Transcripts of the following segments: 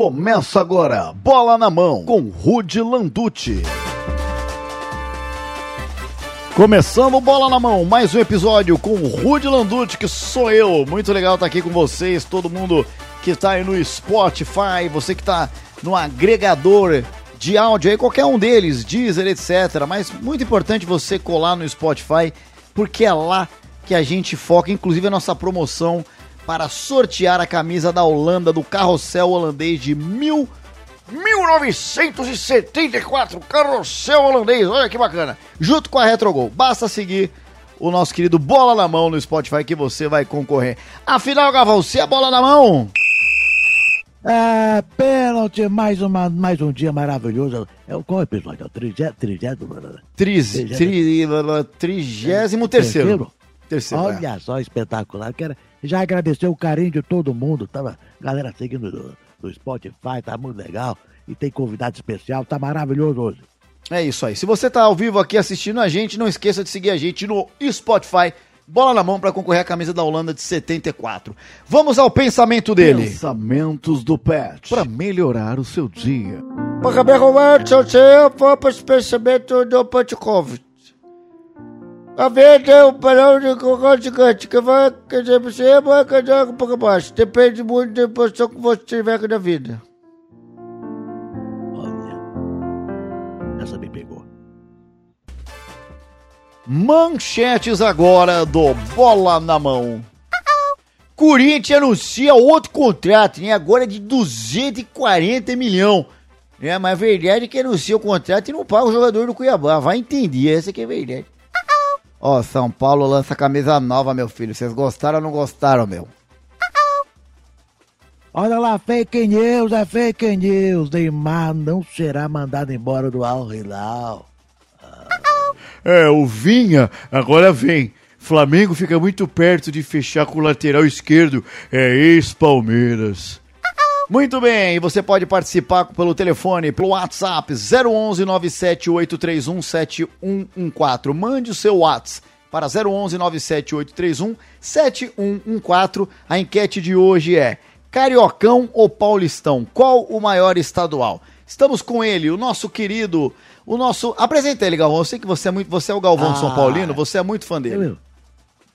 Começa agora, bola na mão, com Rude Landucci. Começando bola na mão, mais um episódio com Rude Landucci, que sou eu. Muito legal estar aqui com vocês, todo mundo que está aí no Spotify, você que está no agregador de áudio aí, qualquer um deles, Deezer, etc. Mas muito importante você colar no Spotify, porque é lá que a gente foca, inclusive a nossa promoção para sortear a camisa da Holanda do carrossel holandês de mil, 1974, carrossel holandês, olha que bacana. Junto com a Retrogol, basta seguir o nosso querido Bola na Mão no Spotify que você vai concorrer. Afinal, Gavão, se é bola na mão... É, pênalti, mais, uma, mais um dia maravilhoso. É, qual episódio? É o trigésimo? Trigésimo, terceiro. terceiro. Olha é. só, espetacular. Quero já agradecer o carinho de todo mundo. Tava galera seguindo no, no Spotify, tá muito legal. E tem convidado especial, tá maravilhoso hoje. É isso aí. Se você tá ao vivo aqui assistindo a gente, não esqueça de seguir a gente no Spotify bola na mão para concorrer à camisa da Holanda de 74. Vamos ao pensamento dele. Pensamentos do Pet para melhorar o seu dia. Para melhorar o seu dia, vamos ao pensamento do Petkovic. A vida é um balão de cocô gigante que vai cair para cima e cair para baixo. Depende muito da posição que você tiver na vida. Manchetes agora do Bola na Mão. Corinthians anuncia outro contrato, né? Agora de 240 milhões. É, mas a verdade é que anuncia o contrato e não paga o jogador do Cuiabá. Vai entender, essa que é a verdade. Ó, São Paulo lança camisa nova, meu filho. Vocês gostaram ou não gostaram, meu? Olha lá, fake news, é fake news. Neymar não será mandado embora do Al Hilal. É, o Vinha agora vem. Flamengo fica muito perto de fechar com o lateral esquerdo. É ex-Palmeiras. Muito bem, você pode participar pelo telefone, pelo WhatsApp 011 97831 7114. Mande o seu WhatsApp para 011 97831 7114. A enquete de hoje é: Cariocão ou Paulistão? Qual o maior estadual? Estamos com ele, o nosso querido o nosso. Apresenta ele, Galvão. Eu sei que você é muito. Você é o Galvão ah, São Paulino, você é muito fã dele. Eu,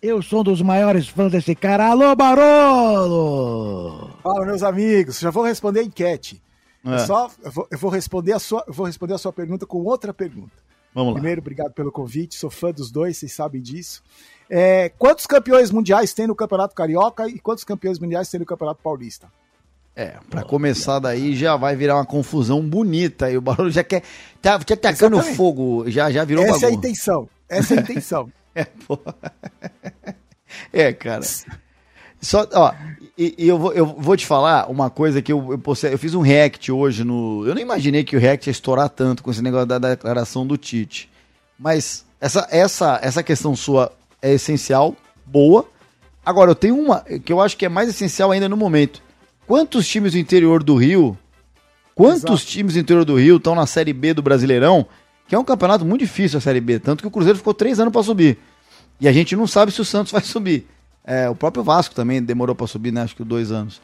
eu sou um dos maiores fãs desse cara. Alô, Barolo! Fala, meus amigos. Já vou responder a enquete. É. Só, eu vou, eu vou, responder a sua, vou responder a sua pergunta com outra pergunta. Vamos lá. Primeiro, obrigado pelo convite. Sou fã dos dois, vocês sabem disso. É, quantos campeões mundiais tem no Campeonato Carioca e quantos campeões mundiais tem no Campeonato Paulista? É, pra começar daí já vai virar uma confusão bonita e o barulho já quer. Tá, tá tacando fogo, já, já virou Essa é a intenção. Essa é a intenção. é, pô. É, cara. Só, ó, e, e, eu, vou, eu vou te falar uma coisa que eu, eu, postei, eu fiz um react hoje no. Eu nem imaginei que o react ia estourar tanto com esse negócio da, da declaração do Tite. Mas essa, essa, essa questão sua é essencial, boa. Agora, eu tenho uma que eu acho que é mais essencial ainda no momento Quantos times do interior do Rio, quantos Exato. times do interior do Rio estão na Série B do Brasileirão, que é um campeonato muito difícil a Série B, tanto que o Cruzeiro ficou três anos para subir. E a gente não sabe se o Santos vai subir. É, o próprio Vasco também demorou para subir, né? Acho que dois anos.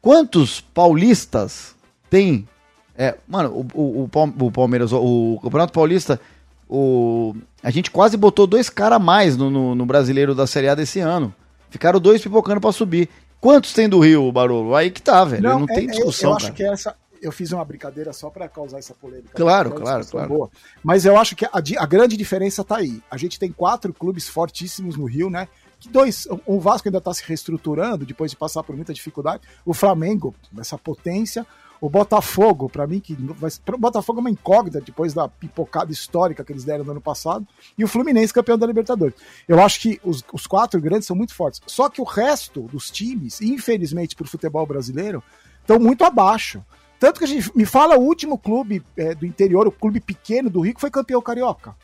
Quantos paulistas tem? É, mano, o, o, o, Palmeiras, o, Campeonato Paulista, o, a gente quase botou dois caras a mais no, no, no, brasileiro da Série A desse ano. Ficaram dois pipocando para subir. Quantos tem do Rio, Barolo? Aí que tá, velho. Não, não tem é, discussão. Eu acho cara. que essa. Eu fiz uma brincadeira só para causar essa polêmica. Claro, claro, claro. Boa. Mas eu acho que a, a, grande diferença tá aí. A gente tem quatro clubes fortíssimos no Rio, né? Que dois. O Vasco ainda tá se reestruturando depois de passar por muita dificuldade. O Flamengo, essa potência. O Botafogo, para mim, que vai, o Botafogo é uma incógnita depois da pipocada histórica que eles deram no ano passado, e o Fluminense campeão da Libertadores. Eu acho que os, os quatro grandes são muito fortes. Só que o resto dos times, infelizmente para o futebol brasileiro, estão muito abaixo. Tanto que a gente me fala o último clube é, do interior, o clube pequeno do Rio, que foi campeão carioca.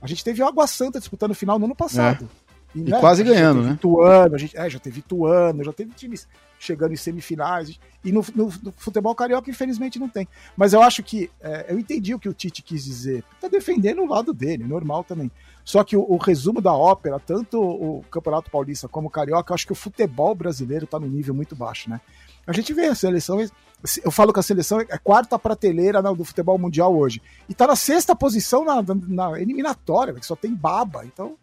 A gente teve o Água Santa disputando o final no ano passado. É. E, né, quase ganhando, né? Ituano, a gente, é, já teve Ituano, já teve times chegando em semifinais. E no, no, no futebol carioca, infelizmente, não tem. Mas eu acho que. É, eu entendi o que o Tite quis dizer. Tá defendendo o lado dele, normal também. Só que o, o, resumo da ópera, tanto o Campeonato Paulista como o Carioca, eu acho que o futebol brasileiro tá num nível muito baixo, né? A gente vê as seleções Eu falo que a seleção é a quarta prateleira né, do futebol mundial hoje. E tá na sexta posição na, na eliminatória, que só tem baba. Então,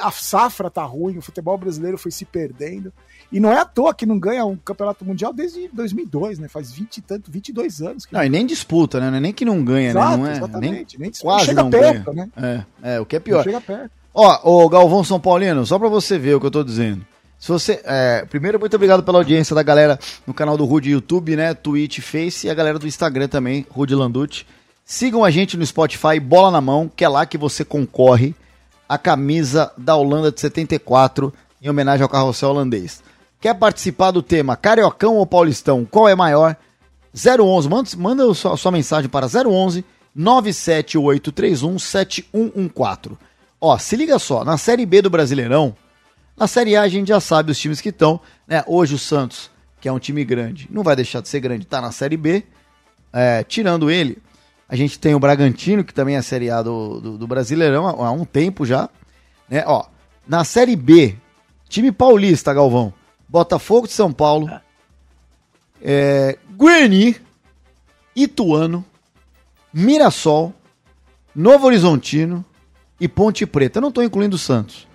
a safra tá ruim, o futebol brasileiro foi se perdendo. E não é à toa que não ganha um campeonato mundial desde 2002, né? Faz 20 e tanto, 22 anos. não, e nem disputa, né? Não é nem que não ganha, Exato, né? Não é, exatamente. Nem, nem quase chega não perto, ganha. né? É, é, o que é pior. Não chega perto. Ó, o Galvão São Paulino, só pra você ver o que eu tô dizendo. Se você. É, primeiro, muito obrigado pela audiência da galera no canal do Rude YouTube, né? Twitch, Face e a galera do Instagram também, Rude Landucci. Sigam a gente no Spotify, bola na mão, que é lá que você concorre a camisa da Holanda de 74, em homenagem ao carrossel holandês. Quer participar do tema Cariocão ou Paulistão? Qual é maior? 011, manda, manda sua, sua mensagem para 011 97831 7114. Ó, se liga só, na Série B do Brasileirão, na Série A a gente já sabe os times que estão, né? Hoje o Santos, que é um time grande, não vai deixar de ser grande, tá na Série B. É, tirando ele, a gente tem o Bragantino, que também é a Série A do, do, do Brasileirão há, há, um tempo já. Né? Ó, na Série B, time paulista, Galvão, Botafogo de São Paulo, é, Guarani, Ituano, Mirassol, Novo Horizontino e Ponte Preta. Eu não estou incluindo o Santos.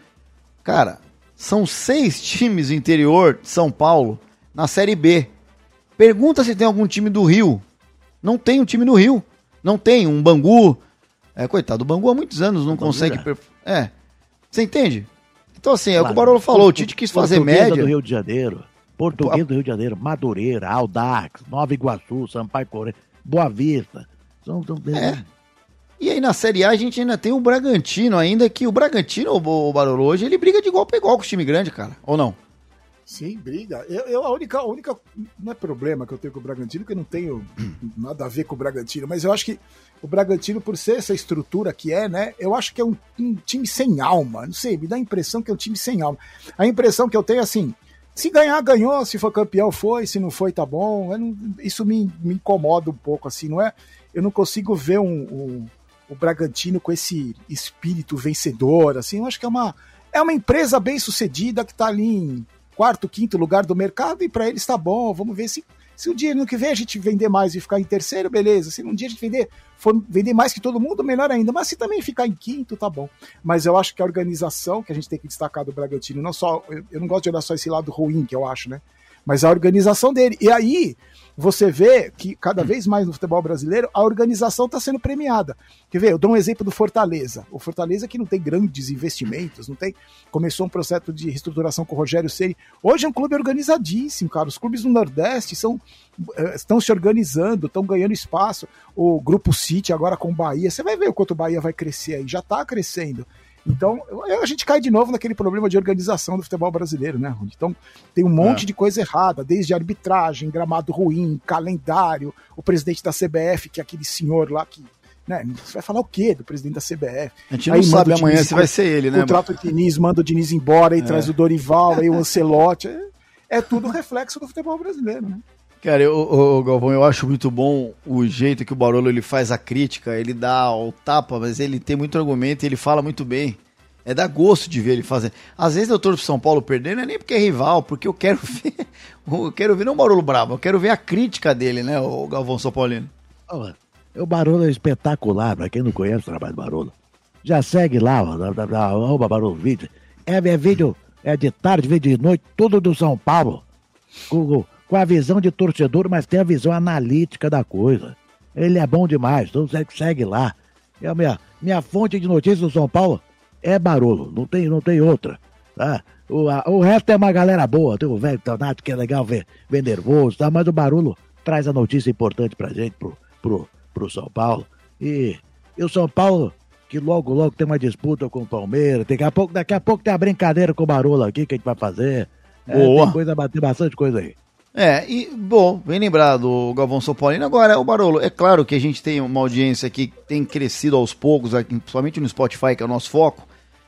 Cara, são seis times do interior de São Paulo na Série B. Pergunta se tem algum time do Rio. Não tem um time no Rio. Não tem um Bangu. É, coitado, o Bangu há muitos anos não consegue. É. é. Você entende? Então, assim, é o que o Barolo falou. O Tite quis fazer média. do Rio de Janeiro. Português do Rio de Janeiro. Madureira, Aldax, Nova Iguaçu, Sampaio Correia, Boa Vista. São, são... É. E aí na Série A a gente ainda tem o Bragantino ainda, que o Bragantino, o Barolo, hoje, ele briga de igual para igual com o time grande, cara. Ou não? Sim, briga. Eu, eu, a, única, a única. Não é problema que eu tenho com o Bragantino, que eu não tenho nada a ver com o Bragantino, mas eu acho que o Bragantino, por ser essa estrutura que é, né? Eu acho que é um, um time sem alma. Não sei, me dá a impressão que é um time sem alma. A impressão que eu tenho é assim. Se ganhar, ganhou. Se for campeão, foi. Se não foi, tá bom. Não, isso me, me incomoda um pouco, assim, não é? Eu não consigo ver um, um o Bragantino com esse espírito vencedor, assim, eu acho que é uma, é uma empresa bem sucedida que está ali em quarto, quinto lugar do mercado e para eles está bom, vamos ver se se um dia no que vem a gente vender mais e ficar em terceiro, beleza. Se um dia a gente vender, for vender mais que todo mundo, melhor ainda. Mas se também ficar em quinto, tá bom. Mas eu acho que a organização que a gente tem que destacar do Bragantino, não só. Eu, eu não gosto de olhar só esse lado ruim que eu acho, né? Mas a organização dele. E aí, você vê que cada vez mais no futebol brasileiro a organização está sendo premiada. Quer ver? Eu dou um exemplo do Fortaleza. O Fortaleza que não tem grandes investimentos, não tem. Começou um processo de reestruturação com o Rogério Ceni. Hoje é um clube organizadíssimo, cara. Os clubes do Nordeste são, eh, estão se organizando, estão ganhando espaço. O Grupo City agora com o Bahia. Você vai ver o quanto o Bahia vai crescer aí. Já está crescendo. Então, a gente cai de novo naquele problema de organização do futebol brasileiro, né, Rony? Então, tem um monte é. de coisa errada, desde arbitragem, gramado ruim, calendário, o presidente da CBF, que é aquele senhor lá que. Né, você vai falar o quê do presidente da CBF? A gente não aí sabe amanhã se vai ser ele, né? Contrata o Diniz, manda o Diniz embora, aí é. traz o Dorival, aí o Ancelotti. É, é tudo reflexo do futebol brasileiro, né? Cara, eu, eu, Galvão, eu acho muito bom o jeito que o Barolo ele faz a crítica, ele dá o tapa, mas ele tem muito argumento e ele fala muito bem. É dar gosto de ver ele fazer. Às vezes eu torço pro São Paulo perdendo, não é nem porque é rival, porque eu quero ver. Eu quero ver não o Barolo bravo, eu quero ver a crítica dele, né, o Galvão São Paulino. O Barolo é espetacular, pra quem não conhece o trabalho do Barolo. Já segue lá, arroba Barolo Vídeo. É, é vídeo, é de tarde, vídeo de noite, tudo do São Paulo. Com, com a visão de torcedor, mas tem a visão analítica da coisa. Ele é bom demais, então segue, lá. É a minha, minha fonte de notícias do São Paulo é Barolo, não tem, não tem outra. Tá? O, a, o resto é uma galera boa, tem o velho Tonato que é legal ver, ver nervoso, tá? mas o Barolo traz a notícia importante pra gente, pro, pro, pro São Paulo. E, e o São Paulo, que logo, logo tem uma disputa com o Palmeiras, daqui a pouco, daqui a pouco tem a brincadeira com o Barolo aqui que a gente vai fazer. É, Boa. Tem, coisa, tem bastante coisa aí. É, e, bom, bem lembrado Galvão São Paulino. Agora, o Barolo, é claro que a gente tem uma audiência que tem crescido aos poucos, aqui, principalmente no Spotify, que é o nosso foco,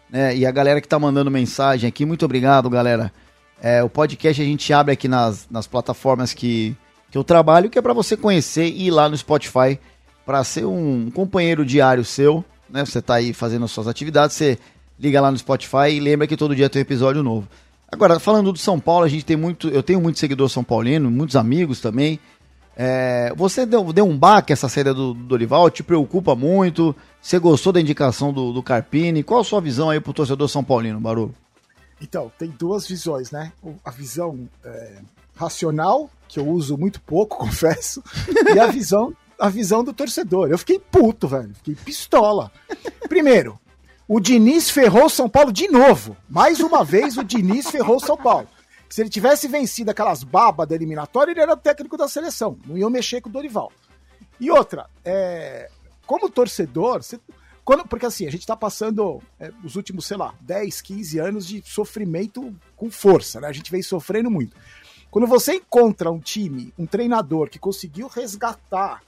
né? E a galera que tá mandando mensagem aqui, muito obrigado, galera. É, o podcast a gente abre aqui nas, nas plataformas que, que eu trabalho, que é para você conhecer e ir lá no Spotify para ser um companheiro diário seu, né? Você tá aí fazendo as suas atividades, você liga lá no Spotify e lembra que todo dia tem um episódio novo. Agora, falando do São Paulo, a gente tem muito. Eu tenho muito seguidor São Paulino, muitos amigos também. É, você deu, deu um baque essa saída do, do Dorival? Te preocupa muito? Você gostou da indicação do, do Carpini? Qual a sua visão aí pro torcedor São Paulino, Barulho? Então, tem duas visões, né? A visão é, racional, que eu uso muito pouco, confesso, e a visão, a visão do torcedor. Eu fiquei puto, velho. Fiquei pistola. Primeiro, o Diniz ferrou São Paulo de novo. Mais uma vez, o Diniz ferrou São Paulo. Se ele tivesse vencido aquelas babas da eliminatória, ele era o técnico da seleção. Não ia mexer com o Dorival. E outra, é, como torcedor, você, quando, porque assim, a gente tá passando é, os últimos, sei lá, 10, 15 anos de sofrimento com força, né? A gente vem sofrendo muito. Quando você encontra um time, um treinador que conseguiu resgatar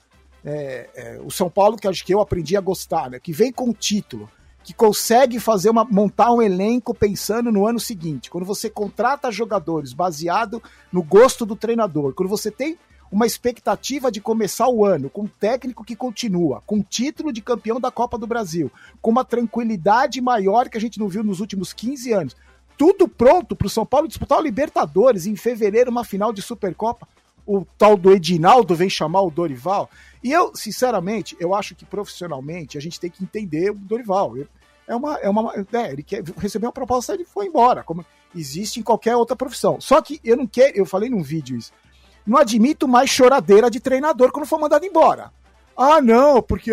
é, é, o São Paulo, que acho que eu aprendi a gostar, né? Que vem com o título, que consegue fazer uma, montar um elenco pensando no ano seguinte. Quando você contrata jogadores baseado no gosto do treinador, quando você tem uma expectativa de começar o ano com um técnico que continua, com título de campeão da Copa do Brasil, com uma tranquilidade maior que a gente não viu nos últimos 15 anos. Tudo pronto para o São Paulo disputar o Libertadores em fevereiro, uma final de Supercopa. O tal do Edinaldo vem chamar o Dorival. E eu, sinceramente, eu acho que profissionalmente a gente tem que entender o Dorival. É uma. É uma é, ele quer receber uma proposta ele foi embora, como existe em qualquer outra profissão. Só que eu não quero. Eu falei num vídeo isso. Não admito mais choradeira de treinador quando for mandado embora. Ah, não, porque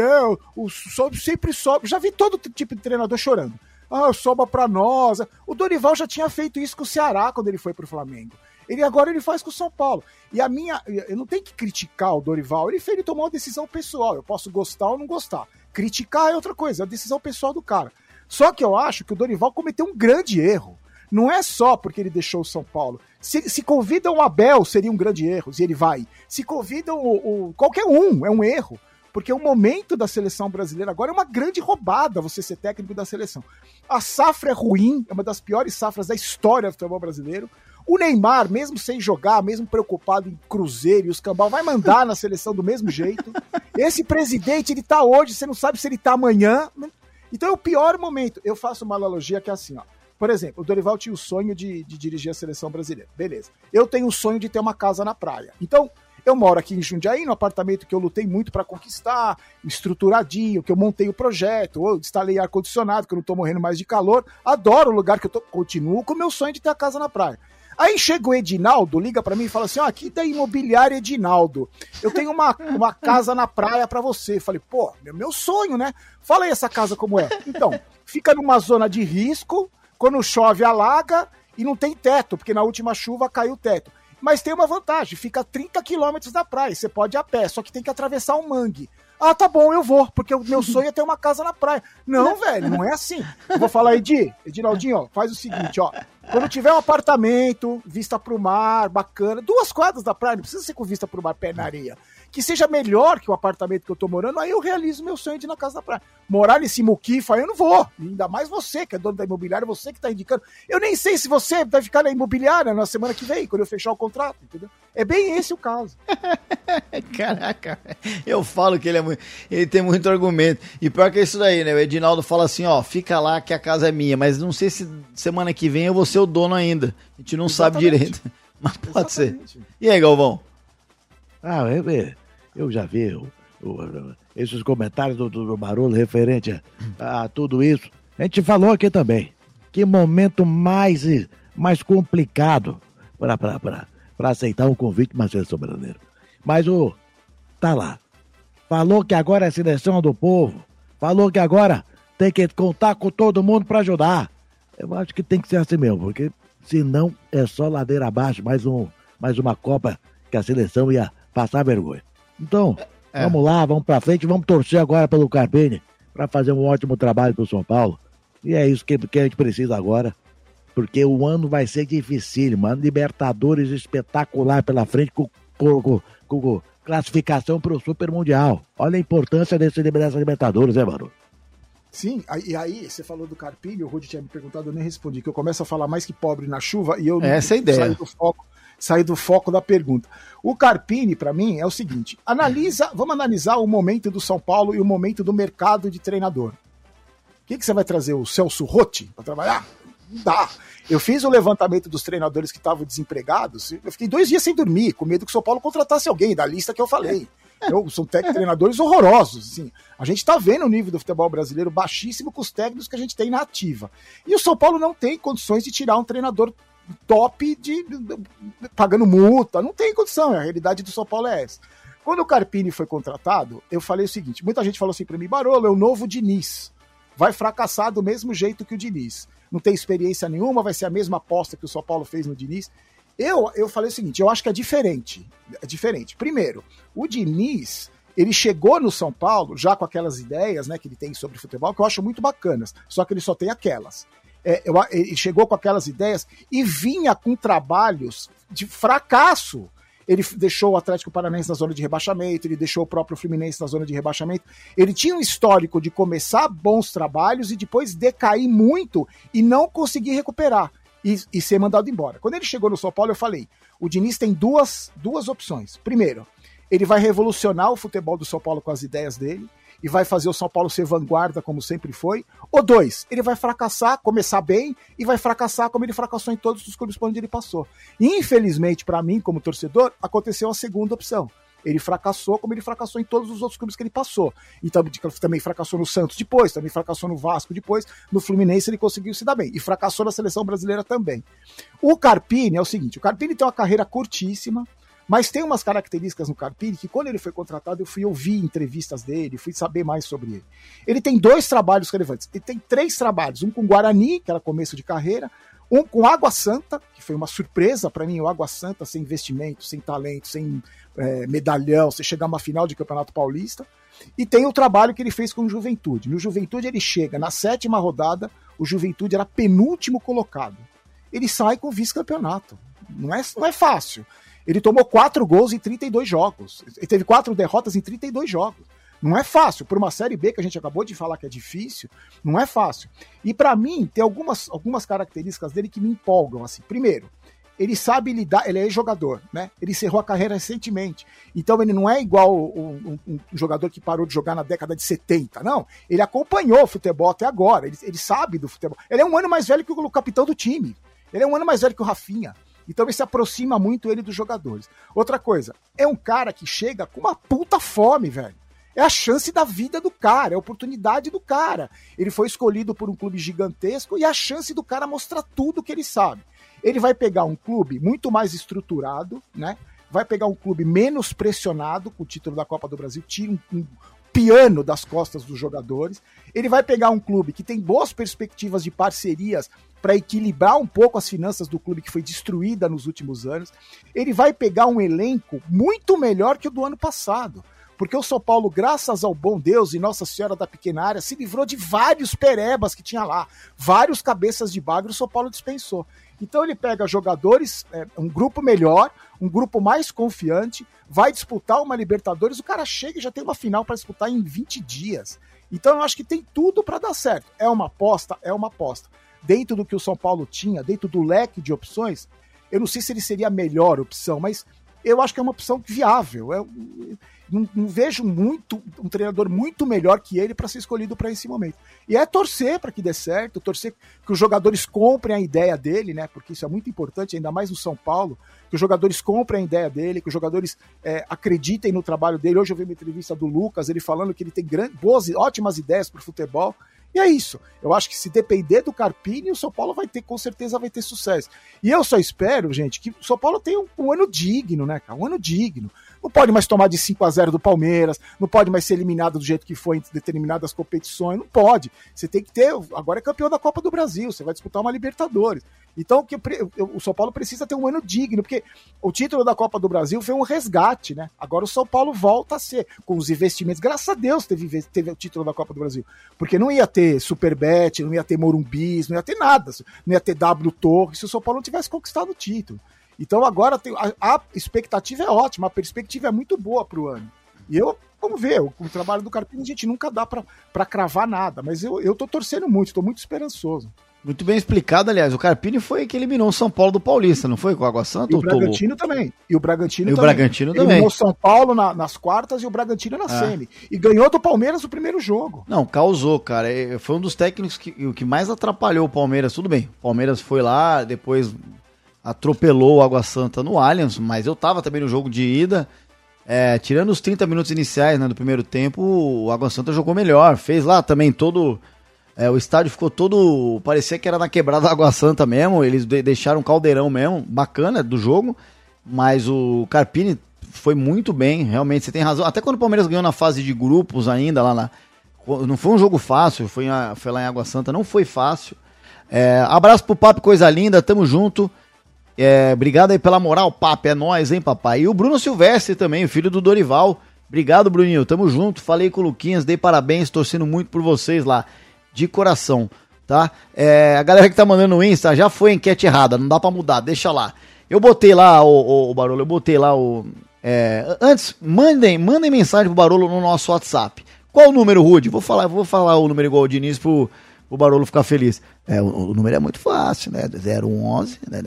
o sobe sempre sobe. Já vi todo tipo de treinador chorando. Ah, soba pra nós. O Dorival já tinha feito isso com o Ceará quando ele foi pro Flamengo. Ele agora ele faz com o São Paulo. E a minha, eu não tenho que criticar o Dorival. Ele fez, ele tomou uma decisão pessoal. Eu posso gostar ou não gostar. Criticar é outra coisa, é a decisão pessoal do cara. Só que eu acho que o Dorival cometeu um grande erro. Não é só porque ele deixou o São Paulo. Se, se convidam o Abel, seria um grande erro, e ele vai. Se convidam o, o, qualquer um, é um erro. Porque o momento da seleção brasileira agora é uma grande roubada você ser técnico da seleção. A safra é ruim, é uma das piores safras da história do futebol brasileiro. O Neymar, mesmo sem jogar, mesmo preocupado em Cruzeiro e os cambal, vai mandar na seleção do mesmo jeito. Esse presidente, ele tá hoje, você não sabe se ele tá amanhã. Então é o pior momento. Eu faço uma analogia que é assim, ó. Por exemplo, o Dorival tinha o sonho de, de dirigir a seleção brasileira. Beleza. Eu tenho o sonho de ter uma casa na praia. Então, eu moro aqui em Jundiaí, no apartamento que eu lutei muito para conquistar, estruturadinho, que eu montei o projeto, eu instalei ar-condicionado, que eu não tô morrendo mais de calor. Adoro o lugar que eu tô, continuo com o meu sonho de ter a casa na praia. Aí chega o Edinaldo, liga para mim e fala assim: ó, aqui da imobiliária Edinaldo. Eu tenho uma, uma casa na praia para você. Falei, pô, meu, meu sonho, né? Fala aí essa casa como é. Então, fica numa zona de risco, quando chove, alaga e não tem teto, porque na última chuva caiu o teto. Mas tem uma vantagem, fica a 30 quilômetros da praia, você pode ir a pé, só que tem que atravessar um mangue. Ah, tá bom, eu vou, porque o meu sonho é ter uma casa na praia. Não, velho, não é assim. Eu vou falar, Edi, Edinaldinho, ó, faz o seguinte, ó. Quando tiver um apartamento, vista pro mar, bacana, duas quadras da praia, não precisa ser com vista pro mar, pé na areia que seja melhor que o apartamento que eu tô morando, aí eu realizo meu sonho de ir na casa da praia. Morar nesse muquifa, aí eu não vou. Ainda mais você, que é dono da imobiliária, você que tá indicando. Eu nem sei se você vai ficar na imobiliária na semana que vem, quando eu fechar o contrato, entendeu? É bem esse o caso. Caraca, eu falo que ele é muito. Ele tem muito argumento. E pior que é isso daí, né? O Edinaldo fala assim, ó, fica lá que a casa é minha, mas não sei se semana que vem eu vou ser o dono ainda. A gente não Exatamente. sabe direito. Mas pode Exatamente. ser. E aí, Galvão? Ah, é, é eu já vi o, o, esses comentários do, do Barolo referente a, a, tudo isso. A gente falou aqui também. Que momento mais, mais complicado para aceitar um convite para a seleção brasileira. Mas o. Tá lá. Falou que agora é seleção do povo. Falou que agora tem que contar com todo mundo para ajudar. Eu acho que tem que ser assim mesmo, porque senão é só ladeira abaixo, mais, um, mais uma Copa que a seleção ia passar vergonha. Então, é. vamos lá, vamos pra frente, vamos torcer agora pelo Carpini para fazer um ótimo trabalho pro São Paulo. E é isso que, que a gente precisa agora. Porque o ano vai ser difícil, mano. Libertadores espetacular pela frente com, com, com, com classificação para o Super Mundial. Olha a importância desse dessa Libertadores, né, mano? Sim, e aí você falou do Carpini, o Rudy tinha me perguntado, eu nem respondi, que eu começo a falar mais que pobre na chuva e eu Essa é a ideia. do foco sair do foco da pergunta. O Carpini, para mim, é o seguinte: analisa, vamos analisar o momento do São Paulo e o momento do mercado de treinador. O que, que você vai trazer? O Celso Rotti para trabalhar? Não dá. Eu fiz o levantamento dos treinadores que estavam desempregados. Eu fiquei dois dias sem dormir, com medo que o São Paulo contratasse alguém da lista que eu falei. Eu, são treinadores horrorosos. Assim. A gente está vendo o nível do futebol brasileiro baixíssimo com os técnicos que a gente tem na ativa. E o São Paulo não tem condições de tirar um treinador top de, pagando multa. Não tem condição. A realidade do São Paulo é essa. Quando o Carpini foi contratado, eu falei o seguinte: muita gente falou assim para mim, Barolo, é o novo Diniz. Vai fracassar do mesmo jeito que o Diniz. Não tem experiência nenhuma, vai ser a mesma aposta que o São Paulo fez no Diniz. Eu, eu falei o seguinte: eu acho que é diferente. É diferente. Primeiro, o Diniz, ele chegou no São Paulo já com aquelas ideias né, que ele tem sobre futebol, que eu acho muito bacanas, só que ele só tem aquelas. É, ele chegou com aquelas ideias e vinha com trabalhos de fracasso. Ele deixou o Atlético Paranaense na zona de rebaixamento, ele deixou o próprio Fluminense na zona de rebaixamento. Ele tinha um histórico de começar bons trabalhos e depois decair muito e não conseguir recuperar e, e ser mandado embora. Quando ele chegou no São Paulo, eu falei: o Diniz tem duas, duas opções. Primeiro, ele vai revolucionar o futebol do São Paulo com as ideias dele e vai fazer o São Paulo ser vanguarda como sempre foi. Ou dois, ele vai fracassar, começar bem e vai fracassar como ele fracassou em todos os clubes por onde ele passou. E, infelizmente, para mim, como torcedor, aconteceu a segunda opção. Ele fracassou como ele fracassou em todos os outros clubes que ele passou. Então, também fracassou no Santos depois, também fracassou no Vasco depois, no Fluminense ele conseguiu se dar bem. E fracassou na seleção brasileira também. O Carpini é o seguinte: o Carpini tem uma carreira curtíssima, mas tem umas características no Carpini que, quando ele foi contratado, eu fui ouvir entrevistas dele, fui saber mais sobre ele. Ele tem dois trabalhos relevantes. Ele tem três trabalhos: um com Guarani, que era começo de carreira, um com Água Santa, que foi uma surpresa para mim, o Água Santa sem investimento, sem talento, sem é, medalhão, você chegar a uma final de Campeonato Paulista. E tem o trabalho que ele fez com o Juventude. No Juventude ele chega na sétima rodada, o Juventude era penúltimo colocado. Ele sai com vice-campeonato. Não é, não é fácil. Ele tomou quatro gols em 32 jogos. Ele teve quatro derrotas em 32 jogos. Não é fácil. Por uma Série B que a gente acabou de falar que é difícil, não é fácil. E para mim, tem algumas, algumas características dele que me empolgam. assim. Primeiro, ele sabe lidar, ele é jogador, né? Ele encerrou a carreira recentemente. Então ele não é igual um, um, um, jogador que parou de jogar na década de 70, não. Ele acompanhou o futebol até agora, ele, ele sabe do futebol. Ele é um ano mais velho que o capitão do time. Ele é um ano mais velho que o Rafinha. Então ele se aproxima muito ele dos jogadores. Outra coisa, é um cara que chega com uma puta fome, velho. É a chance da vida do cara, é a oportunidade do cara. Ele foi escolhido por um clube gigantesco e é a chance do cara mostrar tudo que ele sabe. Ele vai pegar um clube muito mais estruturado, né? Vai pegar um clube menos pressionado com o título da Copa do Brasil, tira um, um piano das costas dos jogadores. Ele vai pegar um clube que tem boas perspectivas de parcerias para equilibrar um pouco as finanças do clube que foi destruída nos últimos anos. Ele vai pegar um elenco muito melhor que o do ano passado. Porque o São Paulo, graças ao bom Deus e Nossa Senhora da Pequena Área, se livrou de vários perebas que tinha lá. Vários cabeças de bagre o São Paulo dispensou. Então ele pega jogadores, é, um grupo melhor, um grupo mais confiante, vai disputar uma Libertadores, o cara chega e já tem uma final para disputar em 20 dias. Então eu acho que tem tudo para dar certo. É uma aposta, é uma aposta. Dentro do que o São Paulo tinha, dentro do leque de opções, eu não sei se ele seria a melhor opção, mas eu acho que é uma opção viável. É, não, não, vejo muito um treinador muito melhor que ele para ser escolhido para esse momento. E é torcer para que dê certo, torcer que os jogadores comprem a ideia dele, né? Porque isso é muito importante, ainda mais no São Paulo, que os jogadores comprem a ideia dele, que os jogadores é, acreditem no trabalho dele. Hoje eu vi uma entrevista do Lucas, ele falando que ele tem grandes, boas, ótimas ideias para o futebol. E é isso. Eu acho que se depender do Carpini, o São Paulo vai ter, com certeza, vai ter sucesso. E eu só espero, gente, que o São Paulo tenha um, um ano digno, né, cara? Um ano digno. Não pode mais tomar de 5 a 0 do Palmeiras, não pode mais ser eliminado do jeito que foi em determinadas competições, não pode. Você tem que ter, agora é campeão da Copa do Brasil, você vai disputar uma Libertadores. Então que o São Paulo precisa ter um ano digno, porque o título da Copa do Brasil foi um resgate, né? Agora o São Paulo volta a ser, com os investimentos, graças a Deus teve, teve o título da Copa do Brasil, porque não ia ter Superbet, não ia ter Morumbis, não ia ter nada, não ia ter W Torres se o São Paulo não tivesse conquistado o título. Então agora tem, a, a, expectativa é ótima, a perspectiva é muito boa para o ano. E eu, vamos ver, o, o trabalho do Carpini a gente nunca dá para cravar nada, mas eu, eu tô torcendo muito, estou muito esperançoso. Muito bem explicado, aliás. O Carpini foi que eliminou o São Paulo do Paulista, não foi? Com o Água Santa? E o Bragantino também. E o Bragantino e o também. Bragantino também. Eliminou São Paulo na, nas quartas e o Bragantino na é. semi. E ganhou do Palmeiras o primeiro jogo. Não, causou, cara. É, foi um dos técnicos que, o que mais atrapalhou o Palmeiras. Tudo bem, o Palmeiras foi lá, depois atropelou o Água Santa no Allianz, mas eu tava também no jogo de ida. É, tirando os 30 minutos iniciais né, do primeiro tempo, o Água Santa jogou melhor. Fez lá também todo é, o estádio ficou todo. Parecia que era na quebrada da Água Santa mesmo. Eles de, deixaram um caldeirão mesmo, bacana do jogo. Mas o Carpini foi muito bem, realmente. Você tem razão. Até quando o Palmeiras ganhou na fase de grupos ainda, lá na. Não foi um jogo fácil, foi, foi lá em Água Santa, não foi fácil. É, abraço pro Papo, coisa linda, tamo junto. É, obrigado aí pela moral, Papo, é nóis, hein, papai. E o Bruno Silvestre também, o filho do Dorival. Obrigado, Bruninho, tamo junto. Falei com o Luquinhas, dei parabéns, torcendo muito por vocês lá de coração, tá? É, a galera que tá mandando no Insta já foi enquete errada, não dá para mudar, deixa lá. Eu botei lá, o, o, o Barolo, eu botei lá o. É, antes, mandem, mandem mensagem pro Barolo no nosso WhatsApp. Qual o número, Rude? Vou falar, vou falar o número igual o Diniz pro, pro Barolo ficar feliz. É, o, o número é muito fácil, né? 011 né?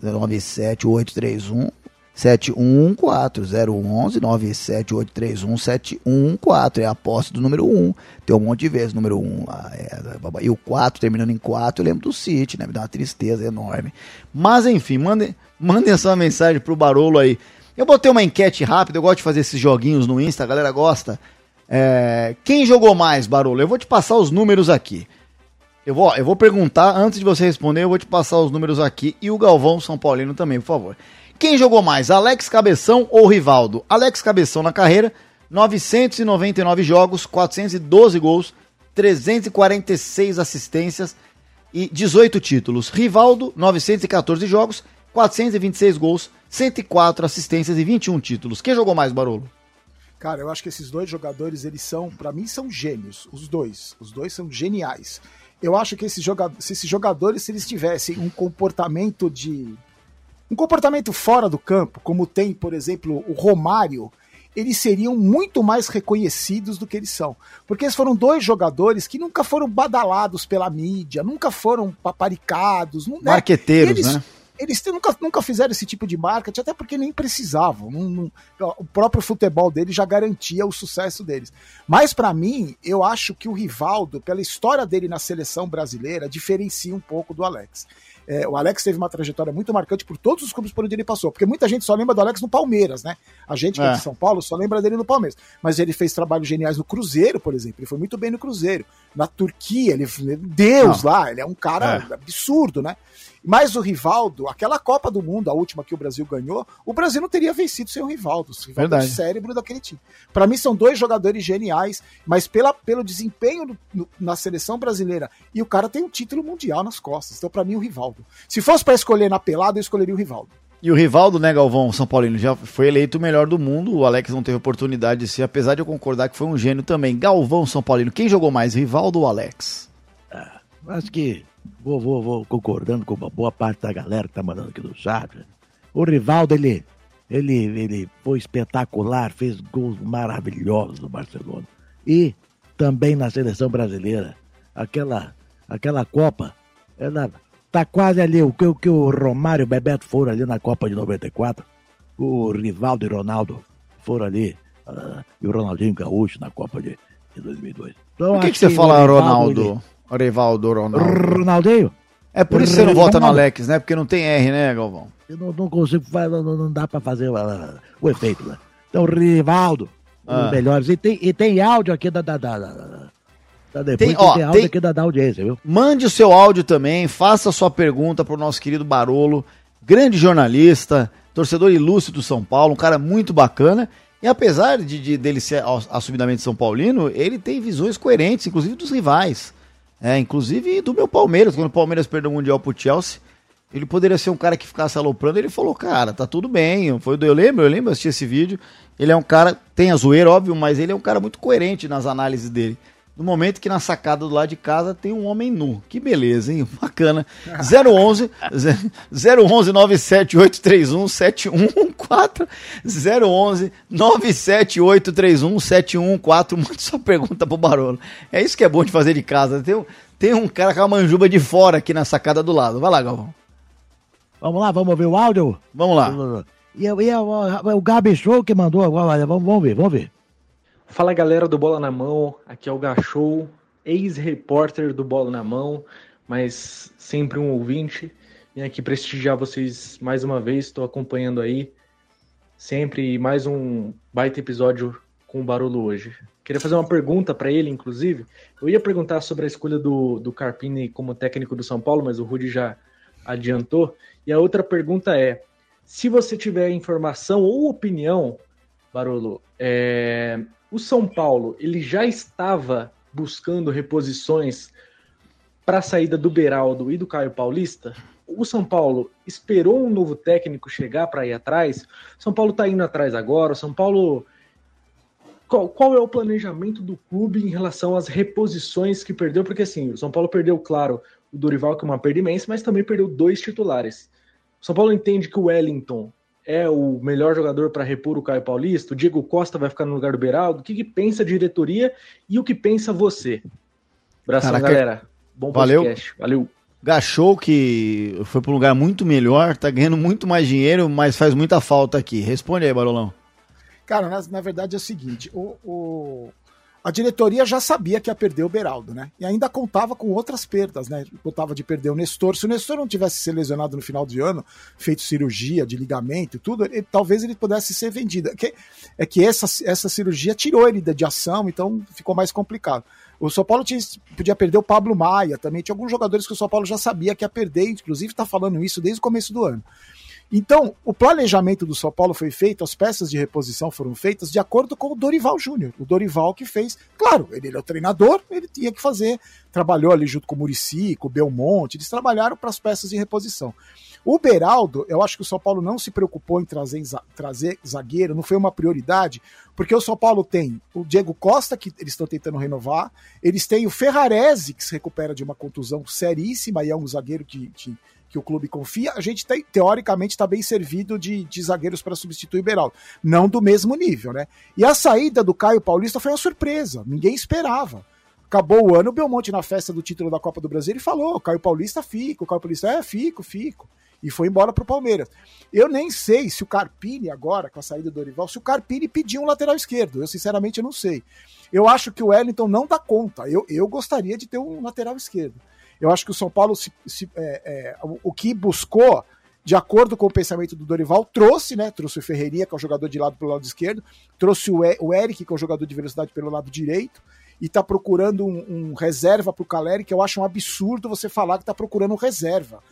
97831 714 011 97831 714 é a posse do número 1. Tem um monte de vezes número 1 lá. É, e o 4 terminando em 4, eu lembro do City, né? Me dá uma tristeza enorme. Mas enfim, mandem, mandem essa mensagem pro Barolo aí. Eu botei uma enquete rápida, eu gosto de fazer esses joguinhos no Insta, a galera gosta. É, quem jogou mais, Barolo? Eu vou te passar os números aqui. Eu vou, eu vou perguntar, antes de você responder, eu vou te passar os números aqui. E o Galvão São Paulino também, por favor. Quem jogou mais, Alex Cabeção ou Rivaldo? Alex Cabeção na carreira, 999 jogos, 412 gols, 346 assistências e 18 títulos. Rivaldo, 914 jogos, 426 gols, 104 assistências e 21 títulos. Quem jogou mais, Barolo? Cara, eu acho que esses dois jogadores, eles são, para mim, são gênios. Os dois. Os dois são geniais. Eu acho que esses jogadores, se esses jogadores, se eles tivessem um comportamento de um comportamento fora do campo, como tem, por exemplo, o Romário, eles seriam muito mais reconhecidos do que eles são. Porque eles foram dois jogadores que nunca foram badalados pela mídia, nunca foram paparicados. Não, né? Marqueteiros, eles, né? Eles nunca, nunca fizeram esse tipo de marketing, até porque nem precisavam. Não, não, o próprio futebol deles já garantia o sucesso deles. Mas, para mim, eu acho que o Rivaldo, pela história dele na seleção brasileira, diferencia um pouco do Alex. É, o Alex teve uma trajetória muito marcante por todos os clubes por onde ele passou, porque muita gente só lembra do Alex no Palmeiras, né? A gente que é, é de São Paulo só lembra dele no Palmeiras. Mas ele fez trabalhos geniais no Cruzeiro, por exemplo. Ele foi muito bem no Cruzeiro. Na Turquia, ele Deus Não. lá, ele é um cara é. absurdo, né? Mas o Rivaldo, aquela Copa do Mundo, a última que o Brasil ganhou, o Brasil não teria vencido sem o Rivaldo. O Rivaldo é o cérebro daquele time. Para mim, são dois jogadores geniais, mas pela, pelo desempenho no, no, na seleção brasileira, e o cara tem um título mundial nas costas. Então, para mim, o Rivaldo. Se fosse para escolher na pelada, eu escolheria o Rivaldo. E o Rivaldo, né, Galvão, São Paulino, já foi eleito o melhor do mundo. O Alex não teve oportunidade de ser, apesar de eu concordar que foi um gênio também. Galvão, São Paulino, quem jogou mais, Rivaldo ou Alex? Ah, acho que vou, vou, vou concordando com uma boa parte da galera que tá mandando aqui no chat. O Rivaldo, ele, ele, ele foi espetacular, fez gols maravilhosos no Barcelona. E também na seleção brasileira. Aquela, aquela Copa, ela tá quase ali, o que, o que o Romário e o Bebeto foram ali na Copa de 94. O Rivaldo e Ronaldo foram ali. Uh, e o Ronaldinho Gaúcho na Copa de, de 2002. Então, Por que, que você fala Ronaldo? Ele, Rivaldo Ronaldo. Ronaldinho? É por isso que você não vota no Alex, né? Porque não tem R, né, Galvão? Eu não, não consigo, não, não dá pra fazer uh, o efeito, né? Então, Rivaldo, ah. os melhores. E tem, e tem áudio aqui da, da, da, da depois tem, ó, tem áudio tem... aqui da, da audiência, viu? Mande o seu áudio também, faça a sua pergunta pro nosso querido Barolo, grande jornalista, torcedor ilustre do São Paulo, um cara muito bacana. E apesar de, de dele ser assumidamente São Paulino, ele tem visões coerentes, inclusive dos rivais. É, inclusive do meu Palmeiras, quando o Palmeiras perdeu o Mundial pro Chelsea, ele poderia ser um cara que ficasse aloprando, ele falou, cara, tá tudo bem. Foi, eu lembro, eu lembro, assisti esse vídeo. Ele é um cara, tem a zoeira, óbvio, mas ele é um cara muito coerente nas análises dele no momento que na sacada do lado de casa tem um homem nu. Que beleza, hein? Bacana. 011 011 97831 714 011 97831 714 Mande sua pergunta pro Barolo. É isso que é bom de fazer de casa. Tem, tem um cara com a manjuba de fora aqui na sacada do lado. Vai lá, Galvão. Vamos lá, vamos ouvir o áudio? Vamos lá. E, e, e o, o Gabi Show que mandou agora, vamos, vamos ver, vamos ver. Fala galera do Bola na Mão, aqui é o Gachou, ex-repórter do Bola na Mão, mas sempre um ouvinte. Vim aqui prestigiar vocês mais uma vez, estou acompanhando aí. Sempre mais um baita episódio com o Barolo hoje. Queria fazer uma pergunta para ele, inclusive. Eu ia perguntar sobre a escolha do, do Carpini como técnico do São Paulo, mas o Rudy já adiantou. E a outra pergunta é: se você tiver informação ou opinião, Barolo, é, o São Paulo ele já estava buscando reposições para a saída do Beraldo e do Caio Paulista? O São Paulo esperou um novo técnico chegar para ir atrás? São Paulo está indo atrás agora? São Paulo. Qual, qual, é o planejamento do clube em relação às reposições que perdeu? Porque assim, o São Paulo perdeu, claro, o Dorival, que é uma perda imensa, mas também perdeu dois titulares. O São Paulo entende que o Wellington é o melhor jogador para repor o Caio Paulista? O Diego Costa vai ficar no lugar do Beraldo? O que, que pensa a diretoria e o que pensa você? Abração, Caraca, galera. Bom podcast. Valeu. Valeu. Gachou que foi para um lugar muito melhor, tá ganhando muito mais dinheiro, mas faz muita falta aqui. Responde aí, Barolão. Cara, na, na verdade é o seguinte: o, o, a diretoria já sabia que ia perder o Beraldo, né? E ainda contava com outras perdas, né? Contava de perder o Nestor. Se o Nestor não tivesse se lesionado no final de ano, feito cirurgia de ligamento e tudo, ele, talvez ele pudesse ser vendido. Que, é que essa, essa cirurgia tirou ele de ação, então ficou mais complicado. O São Paulo tinha, podia perder o Pablo Maia também. Tinha alguns jogadores que o São Paulo já sabia que ia perder, inclusive está falando isso desde o começo do ano. Então, o planejamento do São Paulo foi feito, as peças de reposição foram feitas de acordo com o Dorival Júnior. O Dorival que fez, claro, ele, ele é o treinador, ele tinha que fazer, trabalhou ali junto com o Murici, com o Belmonte, eles trabalharam para as peças de reposição. O Beraldo, eu acho que o São Paulo não se preocupou em trazer, trazer zagueiro, não foi uma prioridade, porque o São Paulo tem o Diego Costa, que eles estão tentando renovar, eles têm o Ferrarese, que se recupera de uma contusão seríssima e é um zagueiro que, que que o clube confia, a gente tem, teoricamente está bem servido de, de zagueiros para substituir o Beraldo. Não do mesmo nível, né? E a saída do Caio Paulista foi uma surpresa, ninguém esperava. Acabou o ano, o Belmonte na festa do título da Copa do Brasil, ele falou: Caio Paulista fica, o Caio Paulista é, fico, fico. E foi embora para o Palmeiras. Eu nem sei se o Carpini, agora, com a saída do Dorival, se o Carpini pediu um lateral esquerdo. Eu, sinceramente, não sei. Eu acho que o Wellington não dá conta. Eu, eu gostaria de ter um lateral esquerdo. Eu acho que o São Paulo, se, se, é, é, o, o, que buscou, de acordo com o pensamento do Dorival, trouxe, né? Trouxe o Ferreirinha, que é o jogador de lado pelo lado esquerdo, trouxe o, e, o Eric, que é o jogador de velocidade pelo lado direito, e está procurando um, um reserva para o Caleri, que eu acho um absurdo você falar que está procurando um reserva.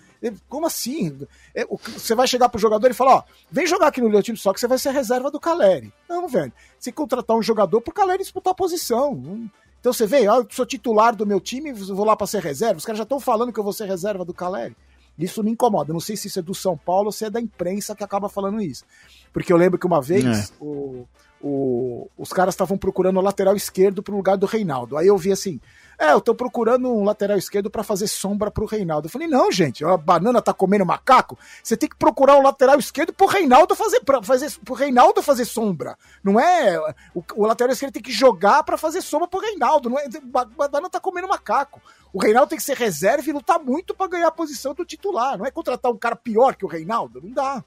Como assim? É, você vai chegar pro jogador e falar, ó, vem jogar aqui no meu só que você vai ser reserva do Caleri. Não, velho. Você contratar um jogador pro Caleri disputar a posição. Então você vê, eu sou titular do meu time, vou lá para ser reserva. Os caras já estão falando que eu vou ser reserva do Caleri. Isso me incomoda. Não sei se isso é do São Paulo ou se é da imprensa que acaba falando isso. Porque eu lembro que uma vez é. o, o, os caras estavam procurando o lateral esquerdo pro lugar do Reinaldo. Aí eu vi assim: é, eu tô procurando um lateral esquerdo para fazer sombra pro Reinaldo. Eu falei, não, gente, a banana tá comendo macaco. Você tem que procurar um lateral esquerdo pro Reinaldo fazer, pra fazer, pro Reinaldo fazer sombra. Não é. O, o lateral esquerdo tem que jogar para fazer sombra pro Reinaldo. Não é, a banana tá comendo macaco. O Reinaldo tem que ser reserva e lutar muito para ganhar a posição do titular. Não é contratar um cara pior que o Reinaldo. Não dá.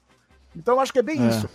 Então eu acho que é bem é. isso.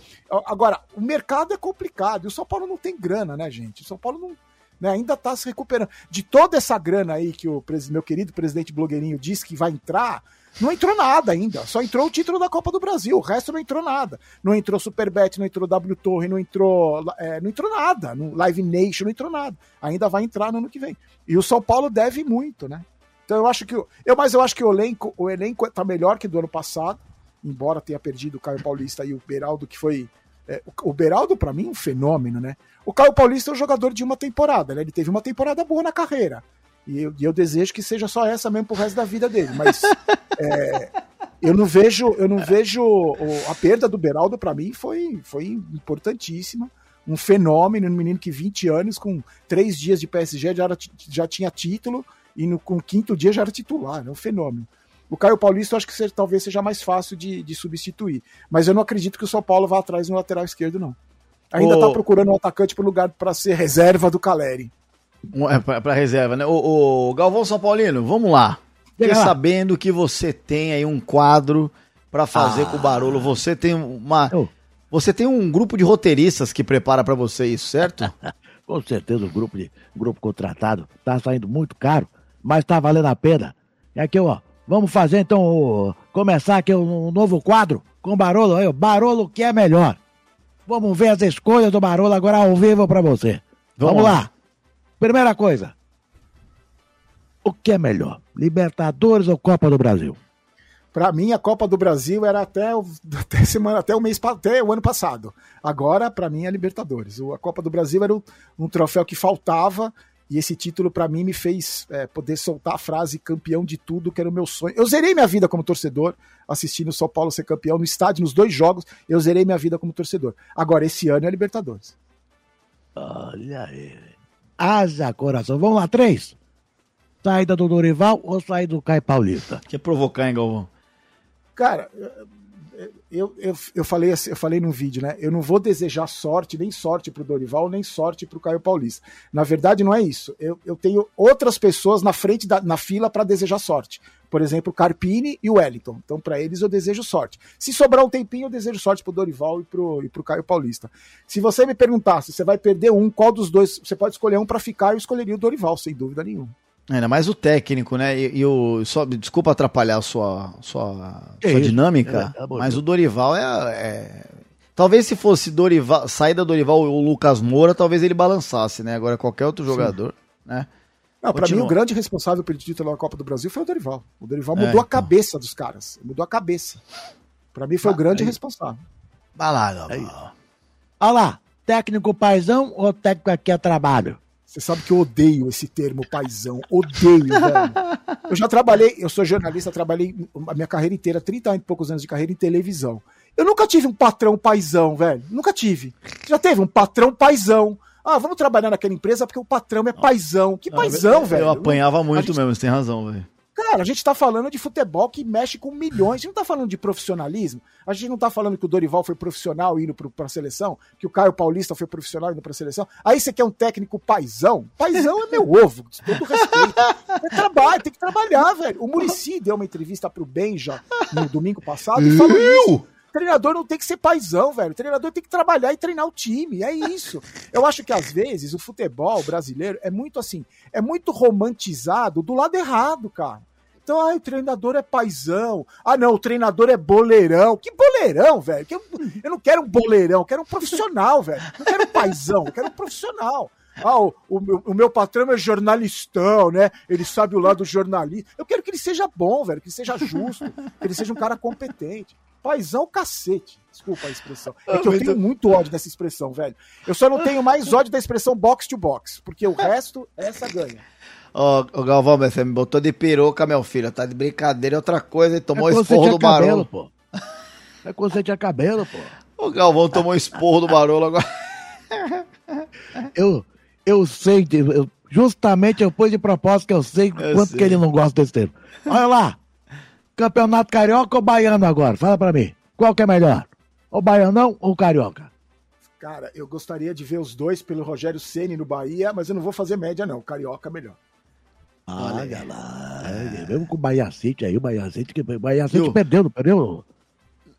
Agora, o mercado é complicado. E o São Paulo não tem grana, né, gente? O São Paulo não né, ainda está se recuperando. De toda essa grana aí que o meu querido presidente blogueirinho disse que vai entrar, não entrou nada ainda. Só entrou o título da Copa do Brasil. O resto não entrou nada. Não entrou Superbet, não entrou W Torre, não entrou, é, não entrou nada. No Live Nation não entrou nada. Ainda vai entrar no ano que vem. E o São Paulo deve muito, né? Então eu acho que eu, mas eu acho que o elenco, o elenco tá melhor que do ano passado, embora tenha perdido o Caio Paulista e o Beraldo que foi é, o Beraldo, para mim, é um fenômeno, né? O Caio Paulista é um jogador de uma temporada, né? Ele teve uma temporada boa na carreira. E eu, e eu desejo que seja só essa mesmo pro resto da vida dele. Mas é, eu não vejo, eu não vejo a perda do Beraldo para mim foi, foi importantíssima. Um fenômeno, um menino que 20 anos, com três dias de PSG já, era, já tinha título e no, com o quinto dia já era titular, é um fenômeno. O Caio Paulista eu acho que seja, talvez seja mais fácil de, de, substituir. Mas eu não acredito que o São Paulo vá atrás no lateral esquerdo, não. Ainda está procurando um atacante para lugar para ser reserva do Caleri. Um, é, pra reserva, né? O, o Galvão São Paulino, vamos lá. Fiquei sabendo que você tem aí um quadro pra fazer com o Barolo. Você tem uma. Eu. Você tem um grupo de roteiristas que prepara pra você isso, certo? Com certeza o grupo, de, o grupo contratado tá saindo muito caro, mas tá valendo a pena. E aqui, ó, vamos fazer então, o- começar aqui um, um novo quadro com o Barolo. Aí, ó, Barolo que é melhor. Vamos ver as escolhas do Barolo agora ao vivo pra você. Vamos Vamos, lá. lá. Primeira coisa. O que é melhor? Libertadores ou Copa do Brasil? Pra mim, a Copa do Brasil era até o, até semana, até o mês, até o ano passado. Agora, pra mim, é Libertadores. O- A Copa do Brasil era o- um troféu que faltava e esse título pra mim me fez é, poder soltar a frase campeão de tudo, que era o meu sonho. Eu zerei minha vida como torcedor, assistindo o São Paulo ser campeão no estádio, nos dois jogos. Eu zerei minha vida como torcedor. Agora, esse ano é Libertadores. Olha aí. Haja coração. Vamos lá, três. Saída do Dorival ou saída do Caio Paulista? Quer provocar, hein, Galvão? Cara, eu, eu, eu, falei, assim- eu falei num vídeo, né? Eu não vou desejar sorte, nem sorte pro Dorival, nem sorte pro Caio Paulista. Na verdade, não é isso. Eu, eu tenho outras pessoas na frente da na fila para desejar sorte. Por exemplo, o Carpini e o Wellington. Então, para eles, eu desejo sorte. Se sobrar um tempinho, eu desejo sorte pro Dorival e e pro Caio Paulista. Se você me perguntar se você vai perder um, qual dos dois, você pode escolher um para ficar, eu escolheria o Dorival, sem dúvida nenhuma. Ainda mais o técnico, né? E, e o. Só, desculpa atrapalhar a sua, sua, isso? dinâmica, É, tá mas o Dorival é, é- Talvez se fosse Dorival, saída Dorival ou Lucas Moura, talvez ele balançasse, né? Agora qualquer outro jogador, né? Não, pra mim, o grande responsável pelo título da Copa do Brasil foi o Dorival. O Dorival É, mudou a então. cabeça dos caras. Mudou a cabeça. Pra mim, foi o Ah, grande aí. responsável. Vai lá, Galvão. Olha lá, técnico paizão ou técnico aqui é trabalho? Você sabe que eu odeio esse termo paizão. Odeio, velho. Eu já trabalhei, eu sou jornalista, trabalhei a minha carreira inteira, 30 e poucos anos de carreira em televisão. Eu nunca tive um patrão paizão, velho. Nunca tive. Já teve um patrão paizão. Ah, vamos trabalhar naquela empresa porque o patrão é paizão. Que paizão, eu, velho. Eu apanhava muito gente- mesmo, você tem razão, velho. Cara, a gente tá falando de futebol que mexe com milhões. A gente não tá falando de profissionalismo. A gente não tá falando que o Dorival foi profissional indo pro, pra seleção, que o Caio Paulista foi profissional indo pra seleção. Aí você quer um técnico paizão? Paizão é meu ovo, com todo respeito. É trabalho, tem que trabalhar, velho. O Murici deu uma entrevista pro Benja no domingo passado e falou isso. Treinador não tem que ser paizão, velho. Treinador tem que trabalhar e treinar o time. É isso. Eu acho que às vezes o futebol brasileiro é muito assim, é muito romantizado do lado errado, cara. Então, ai, o treinador é paizão. Ah, não, o treinador é boleirão. Que boleirão, velho? Eu, eu não quero um boleirão, eu quero um profissional, velho. Não quero um paizão, eu quero um profissional. Ah, o, o meu, o meu patrão é jornalistão, né? Ele sabe o lado jornalista. Eu quero que ele seja bom, velho, que ele seja justo, que ele seja um cara competente. Paizão, cacete. Desculpa a expressão. É que eu tenho muito ódio dessa expressão, velho. Eu só não tenho mais ódio da expressão box to box, porque o resto, essa ganha. Ô, Galvão, você me botou de peruca, meu filho. Tá de brincadeira, é outra coisa. Ele tomou é esporro do cabelo, Barolo. pô. É quando você tinha cabelo, pô. O Galvão tomou esporro do Barolo agora. Eu, eu sei, eu- justamente eu pus de propósito que eu sei Eu quanto sei. que ele não gosta desse termo. Olha lá, campeonato carioca ou baiano agora? Fala pra mim, qual que é melhor? O baianão ou o carioca? Cara, eu gostaria de ver os dois pelo Rogério Ceni no Bahia, mas eu não vou fazer média, não. Carioca é melhor. Olha lá, é, mesmo com o Bahia City aí, o Bahia City, que o Bahia City perdeu, não perdeu?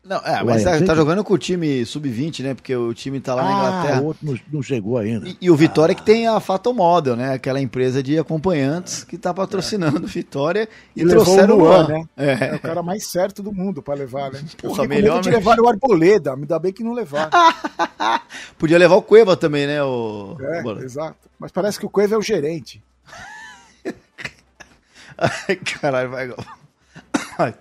Não, é, mas tá, tá jogando com o time sub-20, né? Porque o time tá lá na ah, Inglaterra. o outro não, não chegou ainda. E, e o Vitória que tem a Fato Model, né? Aquela empresa de acompanhantes que tá patrocinando o Vitória e, E trouxeram o o Luan, Luan. né? É É. o cara mais certo do mundo pra levar, né? Eu Porra, com melhor de levar o Arboleda, me dá bem que não levar. Podia levar o Cueva também, né? O... É, Bora. exato. Mas parece que o Cueva é o gerente. Ai, caralho, vai. Ai,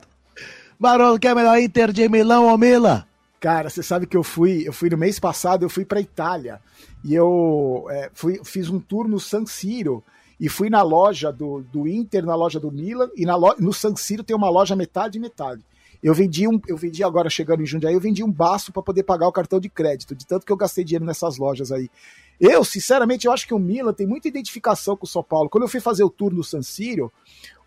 Barolo, quer melhor Inter de Milão ou Mila? Cara, você sabe que eu fui, eu fui no mês passado, eu fui pra Itália e eu é, fui, fiz um tour no San Siro e fui na loja do, do Inter, na loja do Milan e na lo, no San Siro tem uma loja metade e metade. Eu vendi um, eu vendi agora chegando em Jundiaí, eu vendi um baço para poder pagar o cartão de crédito, de tanto que eu gastei dinheiro nessas lojas aí. Eu, sinceramente, eu acho que o Milan tem muita identificação com o São Paulo. Quando eu fui fazer o tour no San Siro,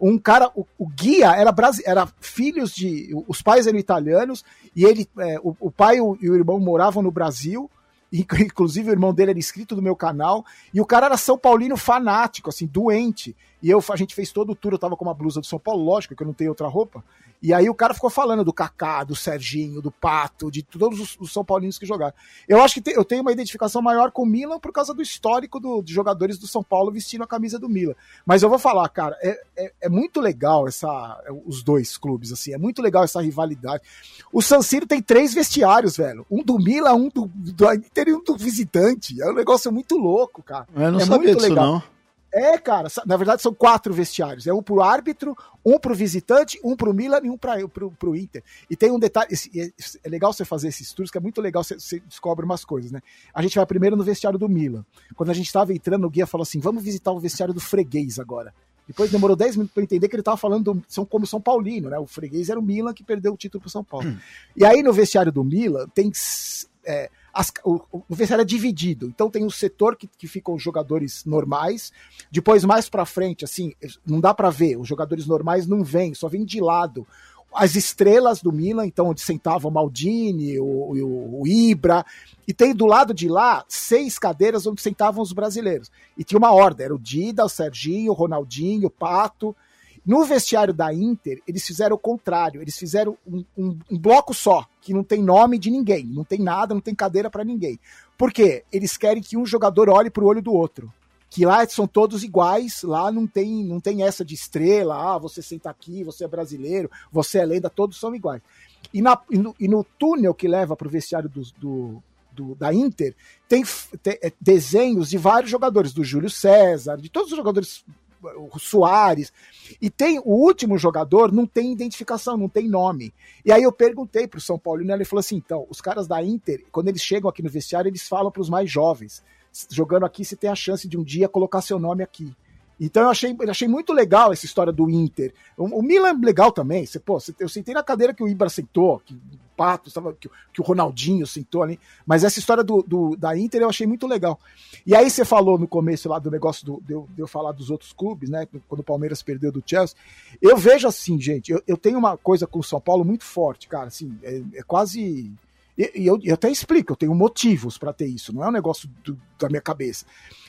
um cara, o, o guia era, brasi- era filhos de. Os pais eram italianos, e ele, é, o, o pai e o, e o irmão moravam no Brasil, Inclusive, o irmão dele era inscrito do meu canal. E o cara era São Paulino fanático, assim, doente. E eu, a gente fez todo o tour, eu tava com uma blusa do São Paulo, lógico que eu não tenho outra roupa. E aí o cara ficou falando do Kaká, do Serginho, do Pato, de todos os, os São Paulinos que jogaram. Eu acho que te, eu tenho uma identificação maior com o Milan por causa do histórico do, de jogadores do São Paulo vestindo a camisa do Milan. Mas eu vou falar, cara, é, é, é muito legal essa, os dois clubes, assim, é muito legal essa rivalidade. O San Siro tem três vestiários, velho. Um do Milan, um do, do Inter e um do visitante. É um negócio muito louco, cara. Eu não é sabia disso, legal. não. É, cara, na verdade são quatro vestiários. É um pro árbitro, um pro visitante, um pro Milan e um pra, pro, pro Inter. E tem um detalhe, é, é legal você fazer esses tours, que é muito legal, você, você, descobre umas coisas, né? A gente vai primeiro no vestiário do Milan. Quando a gente tava entrando, o guia falou assim, vamos visitar o vestiário do freguês agora. Depois demorou 10 minutos para entender que ele estava falando do, são como São Paulino, né? O freguês era o Milan que perdeu o título para São Paulo. Hum. E aí no vestiário do Milan tem é, as, o, o vestiário é dividido. Então tem um setor que, que ficam os jogadores normais. Depois, mais para frente, assim, não dá para ver. Os jogadores normais não vêm, só vêm de lado. As estrelas do Milan, então, onde sentava o Maldini, o, o, o Ibra. E tem do lado de lá seis cadeiras onde sentavam os brasileiros. E tinha uma ordem: era o Dida, o Serginho, o Ronaldinho, o Pato. No vestiário da Inter, eles fizeram o contrário. Eles fizeram um, um, um bloco só, que não tem nome de ninguém, não tem nada, não tem cadeira para ninguém. Por quê? Eles querem que um jogador olhe pro olho do outro. Que lá são todos iguais, lá não tem, não tem essa de estrela, ah, você senta aqui, você é brasileiro, você é lenda, todos são iguais. E, na, e, no, e no túnel que leva pro vestiário do, do, da Inter, tem, tem, é, desenhos de vários jogadores, do Júlio César, de todos os jogadores o Soares. E tem o último jogador, não tem identificação, não tem nome. E aí eu perguntei pro São Paulo, e ele falou assim: então, os caras da Inter, quando eles chegam aqui no vestiário, eles falam para os mais jovens: jogando aqui, você tem a chance de um dia colocar seu nome aqui. Então eu achei, eu achei muito legal essa história do Inter. O, o Milan é legal também. Você, pô, eu sentei na cadeira que o Ibra sentou, que o Pato, que, que, o Ronaldinho sentou ali. Mas essa história do, do, da Inter eu achei muito legal. E aí você falou no começo lá do negócio do, de, eu, de eu falar dos outros clubes, né? Quando o Palmeiras perdeu do Chelsea. Eu vejo assim, gente, eu, eu tenho uma coisa com o São Paulo muito forte, cara. Assim, é, é quase e, e eu, eu, até explico, eu tenho motivos para ter isso, não é um negócio do, da minha cabeça.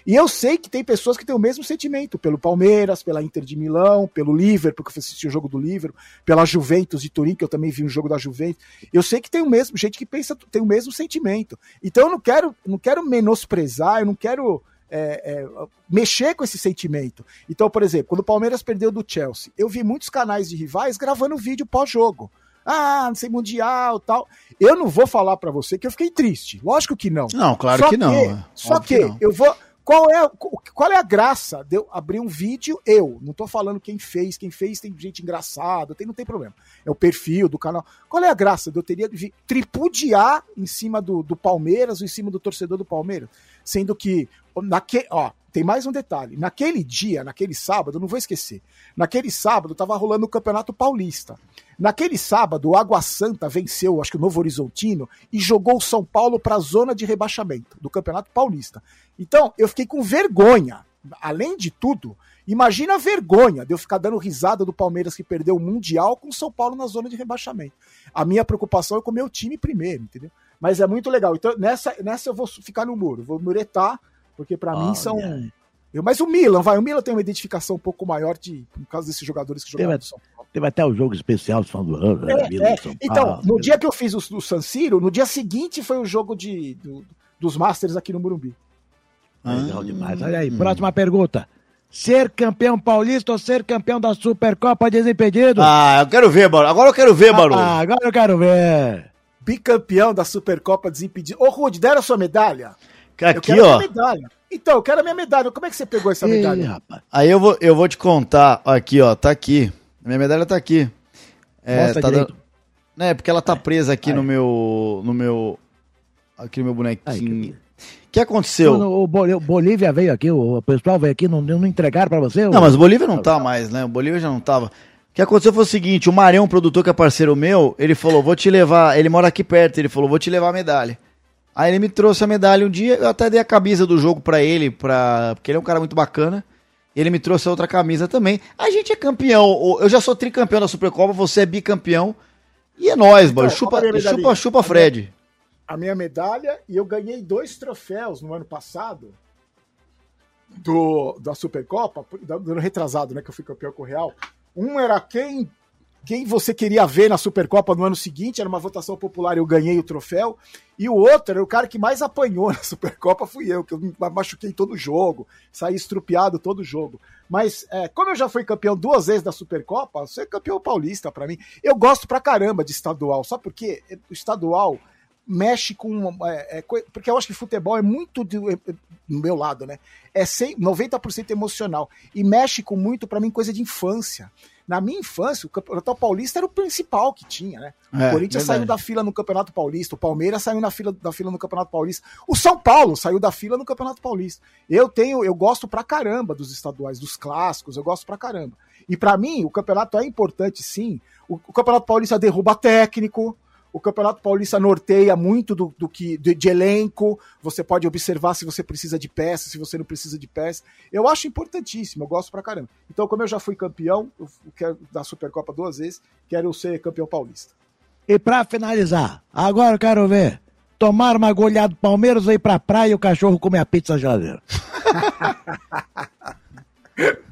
E eu sei que tem pessoas que têm o mesmo sentimento pelo Palmeiras, pela Inter de Milão, pelo Liverpool, porque eu assisti o jogo do Liverpool, pela Juventus de Turim, que eu também vi um jogo da Juventus. Eu sei que tem o mesmo, gente que pensa, tem o mesmo sentimento. Então eu não quero, não quero menosprezar, eu não quero é, é, mexer com esse sentimento. Então, por exemplo, quando o Palmeiras perdeu do Chelsea, eu vi muitos canais de rivais gravando vídeo pós-jogo. Ah, não sei, mundial tal. Eu não vou falar para você que eu fiquei triste. Lógico que não. Não, claro só que, não. É. Só que, que eu vou. Qual é, qual é a graça de eu abrir um vídeo? Eu. Não tô falando quem fez. Quem fez tem gente engraçada, tem, não tem problema. É o perfil do canal. Qual é a graça de eu teria de tripudiar em cima do, do Palmeiras ou em cima do torcedor do Palmeiras? Sendo que, naque, ó, tem mais um detalhe. Naquele dia, naquele sábado, não vou esquecer. Naquele sábado tava rolando o Campeonato Paulista. Naquele sábado, o Água Santa venceu, acho que o Novo Horizontino, e jogou o São Paulo para a zona de rebaixamento do Campeonato Paulista. Então, eu fiquei com vergonha. Além de tudo, imagina a vergonha de eu ficar dando risada do Palmeiras que perdeu o Mundial com o São Paulo na zona de rebaixamento. A minha preocupação é com o meu time primeiro, entendeu? Mas é muito legal. Então, nessa, nessa eu vou ficar no muro, vou muretar porque para mim são. Eu, mas o Milan, vai, o Milan tem uma identificação um pouco maior de, por causa desses jogadores que jogaram no São Paulo. Teve até o jogo especial do do ano, né? É, é. Então, no dia que eu fiz o, o San Siro, no dia seguinte foi o jogo de, do, dos Masters aqui no Morumbi. Legal demais. Olha aí, hum. próxima pergunta. Ser campeão paulista ou ser campeão da Supercopa Desimpedido? Ah, eu quero ver, Barulho. Agora eu quero ver, Barulho. Ah, agora eu quero ver. Bicampeão da Supercopa Desimpedido. Ô, Rude, deram a sua medalha? Aqui, ó. Então, eu quero a minha medalha. Como é que você pegou essa medalha? Ei, rapaz. Aí eu vou, eu vou te contar. Aqui, ó. Tá aqui. Minha medalha tá aqui. É, Mostra tá dando... É, porque ela tá presa aqui no meu. No meu. Aqui no meu bonequinho. O que aconteceu? O, Bolívia veio aqui, o pessoal veio aqui, não, não entregaram para você? Não, mas o Bolívia não tá mais, né? O Bolívia já não tava. O que aconteceu foi o seguinte: o Marião, produtor que é parceiro meu, ele falou: vou te levar. Ele mora aqui perto, ele falou: vou te levar a medalha. Aí ele me trouxe a medalha um dia, eu até dei a camisa do jogo para ele, pra... porque ele é um cara muito bacana. Ele me trouxe a outra camisa também. A gente é campeão, eu já sou tricampeão da Supercopa, você é bicampeão. E é nóis, então, mano. Chupa, chupa, chupa Fred. a minha medalha e eu ganhei dois troféus no ano passado do, da Supercopa, do ano retrasado, né, que eu fui campeão com o Real. Um era quem quem você queria ver na Supercopa no ano seguinte, era uma votação popular eu ganhei o troféu. E o outro era o cara que mais apanhou na Supercopa, fui eu, que eu me machuquei todo o jogo, saí estrupiado todo o jogo. Mas, é, como eu já fui campeão duas vezes da Supercopa, ser campeão paulista para mim. Eu gosto pra caramba de estadual, sabe por quê? O estadual mexe com. É, é, porque eu acho que futebol é muito do, é, é, meu lado, né? É 100, 90% emocional. E mexe com muito, para mim, coisa de infância. Na minha infância, o Campeonato Paulista era o principal que tinha, né? O é, Corinthians verdade. saiu da fila no Campeonato Paulista, o Palmeiras saiu na fila, da fila no Campeonato Paulista, o São Paulo saiu da fila no Campeonato Paulista. Eu tenho, eu gosto pra caramba dos estaduais, dos clássicos, eu gosto pra caramba. E para mim, o campeonato é importante sim. O, o Campeonato Paulista derruba técnico, o Campeonato Paulista norteia muito do, do que de, de, elenco. Você pode observar se você precisa de peça, se você não precisa de peça. Eu acho importantíssimo, eu gosto pra caramba. Então, como eu já fui campeão, eu quero da Supercopa duas vezes, quero ser campeão paulista. E para finalizar, agora eu quero ver. Tomar uma goleada do Palmeiras ir pra praia e o cachorro comer a pizza geladeira.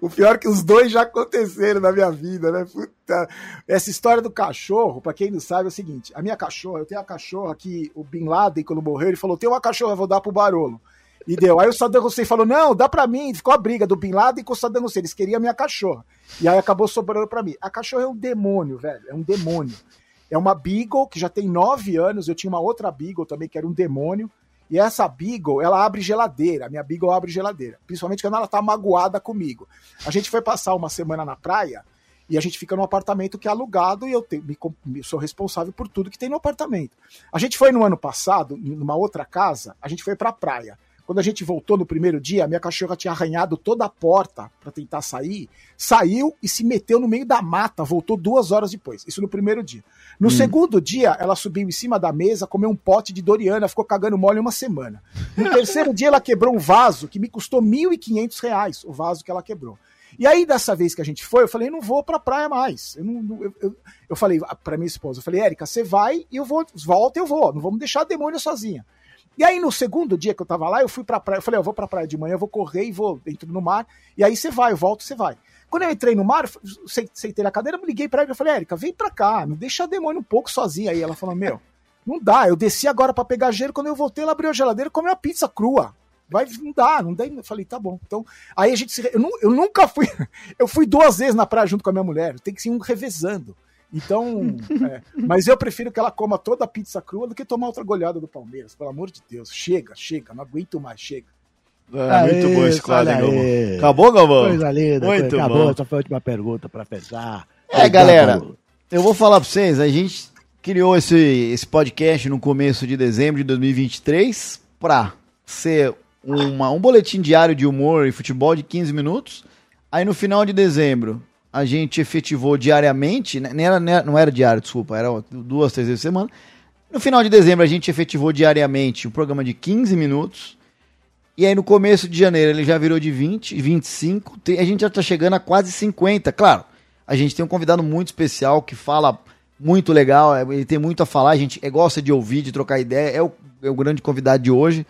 O pior é que os dois já aconteceram na minha vida, né? Puta. Essa história do cachorro, pra quem não sabe, é o seguinte: a minha cachorra, eu tenho a cachorra que o Bin Laden, quando morreu, ele falou: tem uma cachorra, vou dar pro Barolo. E deu. Aí o Saddam Hussein falou: não, dá pra mim. Ficou a briga do Bin Laden com o Saddam Hussein. Eles queriam a minha cachorra. E aí acabou sobrando pra mim. A cachorra é um demônio, velho. É um demônio. É uma Beagle que já tem nove anos. Eu tinha uma outra Beagle também que era um demônio. E essa Beagle, ela abre geladeira. A minha Beagle abre geladeira. Principalmente quando ela tá magoada comigo. A gente foi passar uma semana na praia e a gente fica num apartamento que é alugado e eu te, me, me, sou responsável por tudo que tem no apartamento. A gente foi no ano passado, numa outra casa, a gente foi pra praia. Quando a gente voltou no primeiro dia, a minha cachorra tinha arranhado toda a porta para tentar sair, saiu e se meteu no meio da mata, voltou duas horas depois. Isso no primeiro dia. No hum. segundo dia, ela subiu em cima da mesa, comeu um pote de Doriana, ficou cagando mole uma semana. No terceiro dia, ela quebrou um vaso que me custou R$ 1.500, o vaso que ela quebrou. E aí, dessa vez que a gente foi, eu falei, não vou pra praia mais. Eu, não, eu, eu, eu falei pra minha esposa, eu falei, Érica, você vai e eu vou, volta e eu vou. Não vamos deixar a demônio sozinha. E aí, no segundo dia que eu tava lá, eu fui pra praia. Eu falei, eu vou pra praia de manhã, eu vou correr e vou dentro no mar. E aí você vai, eu volto, você vai. Quando eu entrei no mar, sentei na cadeira, me liguei pra ela e falei, Érica, vem pra cá, me deixa a demônio um pouco sozinha. Aí ela falou, meu, não dá, eu desci agora para pegar gelo, quando eu voltei, ela abriu a geladeira e comeu a pizza crua. Vai, não dá, não dá. Eu falei, tá bom. Então, aí a gente se. Eu, eu nunca fui. Eu fui duas vezes na praia junto com a minha mulher. Tem que ser um revezando. Então, é, mas eu prefiro que ela coma toda a pizza crua do que tomar outra goleada do Palmeiras, pelo amor de Deus. Chega, chega, não aguento mais, chega. É, muito bom esse quadro, hein, Galvão? Acabou, Galvão? Coisa linda, muito coisa, acabou. Essa foi a última pergunta para fechar. É, galera, eu vou falar para vocês, a gente criou esse, esse podcast no começo de dezembro de 2023 para ser uma, um boletim diário de humor e futebol de 15 minutos. Aí no final de dezembro a gente efetivou diariamente, né, nem era, não era diário, desculpa, era duas, três vezes por semana. No final de dezembro a gente efetivou diariamente um programa de 15 minutos. E aí no começo de janeiro ele já virou de 20, 25, a gente já está chegando a quase 50. Claro, a gente tem um convidado muito especial que fala muito legal, é, ele tem muito a falar, a gente gosta de ouvir, de trocar ideia, é o, é o grande convidado de hoje.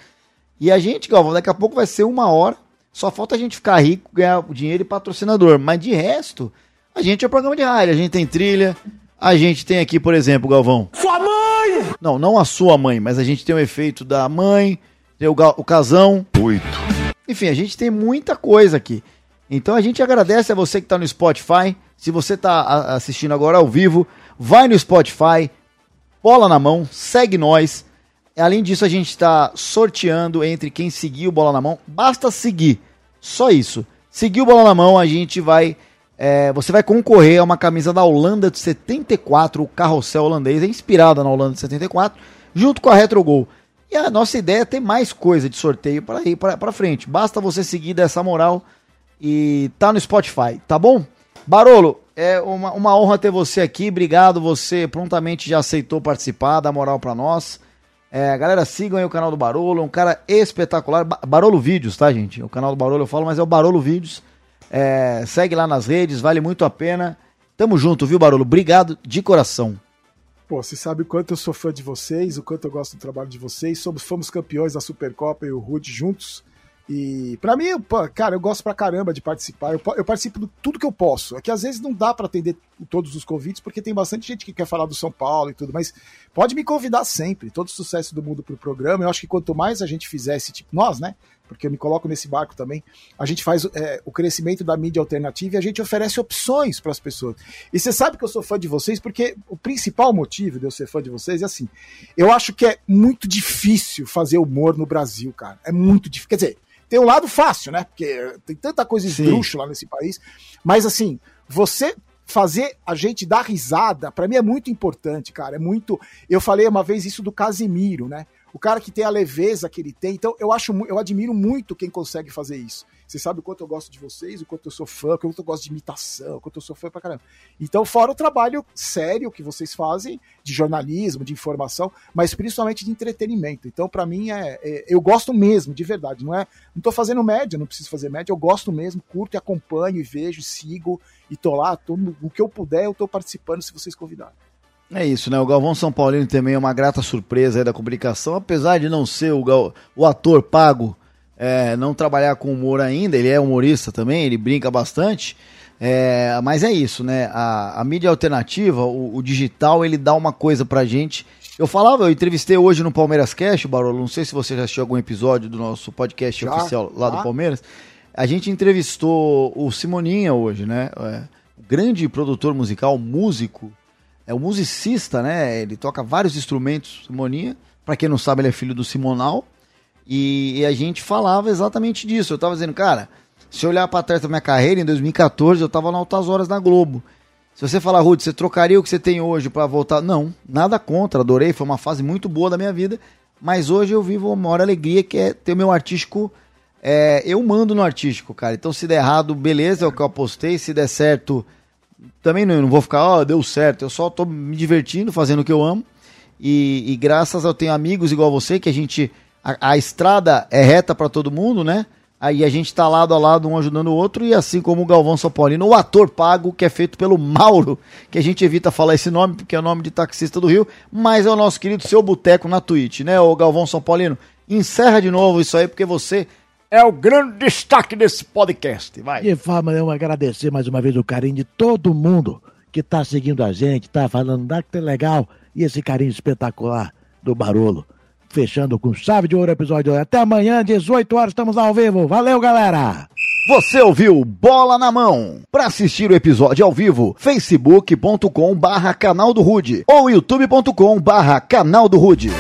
E a gente, Galvão, daqui a pouco vai ser uma hora só falta a gente ficar rico, ganhar dinheiro e patrocinador. Mas de resto, a gente é programa de rádio, a gente tem trilha. A gente tem aqui, por exemplo, Galvão. Sua mãe! Não, não a sua mãe, mas a gente tem o efeito da mãe, tem o, o casão. Oito. Enfim, a gente tem muita coisa aqui. Então a gente agradece a você que está no Spotify. Se você está assistindo agora ao vivo, vai no Spotify, bola na mão, segue nós. Além disso, a gente está sorteando entre quem seguir o Bola na Mão. Basta seguir. Só isso. Seguir o Bola na Mão, a gente vai. É, você vai concorrer a uma camisa da Holanda de 74, o carrossel holandês, é inspirada na Holanda de 74, junto com a Retrogol. E a nossa ideia é ter mais coisa de sorteio para ir para frente. Basta você seguir dessa moral e tá no Spotify, tá bom? Barolo, é uma, uma honra ter você aqui. Obrigado, você prontamente já aceitou participar, dá moral para nós. É, galera, sigam aí o canal do Barolo, é um cara espetacular. Barolo Vídeos, tá, gente? O canal do Barolo eu falo, mas é o Barolo Vídeos. É, segue lá nas redes, vale muito a pena. Tamo junto, viu, Barolo? Obrigado de coração. Pô, você sabe o quanto eu sou fã de vocês, o quanto eu gosto do trabalho de vocês. Somos, fomos campeões da Supercopa e o Rude juntos. E para mim, cara, eu gosto pra caramba de participar. Eu, eu, participo de tudo que eu posso. É que às vezes não dá para atender todos os convites, porque tem bastante gente que quer falar do São Paulo e tudo, mas pode me convidar sempre. Todo sucesso do mundo pro programa. Eu acho que quanto mais a gente fizesse, tipo, nós, né? Porque eu me coloco nesse barco também. A gente faz é, o crescimento da mídia alternativa e a gente oferece opções para as pessoas. E você sabe que eu sou fã de vocês, porque o principal motivo de eu ser fã de vocês é assim: eu acho que é muito difícil fazer humor no Brasil, cara. É muito difícil. Quer dizer, tem um lado fácil, né? Porque tem tanta coisa esdrúxula nesse país. Mas assim, você fazer a gente dar risada, para mim é muito importante, cara. É muito. Eu falei uma vez isso do Casimiro, né? O cara que tem a leveza que ele tem. Então, eu acho, eu admiro muito quem consegue fazer isso. Você sabe o quanto eu gosto de vocês, o quanto eu sou fã, o quanto eu gosto de imitação, o quanto eu sou fã pra caramba. Então, fora o trabalho sério que vocês fazem, de jornalismo, de informação, mas principalmente de entretenimento. Então, para mim, é, é, eu gosto mesmo, de verdade. Não é, não tô fazendo média, não preciso fazer média, eu gosto mesmo, curto e acompanho e vejo, sigo e tô lá, tô, o que eu puder, eu tô participando se vocês convidarem. É isso, né? O Galvão São Paulino também é uma grata surpresa da comunicação, apesar de não ser o, o ator pago é, não trabalhar com humor ainda, ele é humorista também, ele brinca bastante. É, mas é isso, né? A, a mídia alternativa, o, o, digital, ele dá uma coisa pra gente. Eu falava, eu entrevistei hoje no Palmeiras Cast, Barolo, não sei se você já assistiu algum episódio do nosso podcast já, oficial lá já. do Palmeiras. A gente entrevistou o Simoninha hoje, né? É, grande produtor musical, músico, é um musicista, né? Ele toca vários instrumentos, Simoninha. Para quem não sabe, ele é filho do Simonal. E, e a gente falava exatamente disso. Eu tava dizendo, cara, se olhar para trás da minha carreira, em 2014, eu tava na Altas Horas na Globo. Se você falar, Ruth, você trocaria o que você tem hoje para voltar? Não, nada contra, adorei, foi uma fase muito boa da minha vida. Mas hoje eu vivo uma maior alegria que é ter o meu artístico. É, eu mando no artístico, cara. Então se der errado, beleza, é o que eu apostei. Se der certo, também não, não vou ficar, ó, oh, deu certo. Eu só tô me divertindo, fazendo o que eu amo. E, e graças a eu tenho amigos igual você, que a gente a, a estrada é reta para todo mundo, né? Aí a gente tá lado a lado, um ajudando o outro, e assim como o Galvão Sopolino, o ator pago, que é feito pelo Mauro, que a gente evita falar esse nome, porque é o nome de taxista do Rio, mas é o nosso querido seu boteco na Twitch, né, o Galvão Sopolino? Encerra de novo isso aí, porque você é o grande destaque desse podcast, vai. De forma eu agradecer mais uma vez o carinho de todo mundo que tá seguindo a gente, tá falando, ah, que legal, e esse carinho espetacular do Barolo fechando com chave de ouro o episódio. Até amanhã, 18 horas, estamos ao vivo. Valeu, galera! Você ouviu Bola na Mão. Para assistir o episódio ao vivo, facebook.com barra canal do Rude ou youtube.com barra canal do Rude.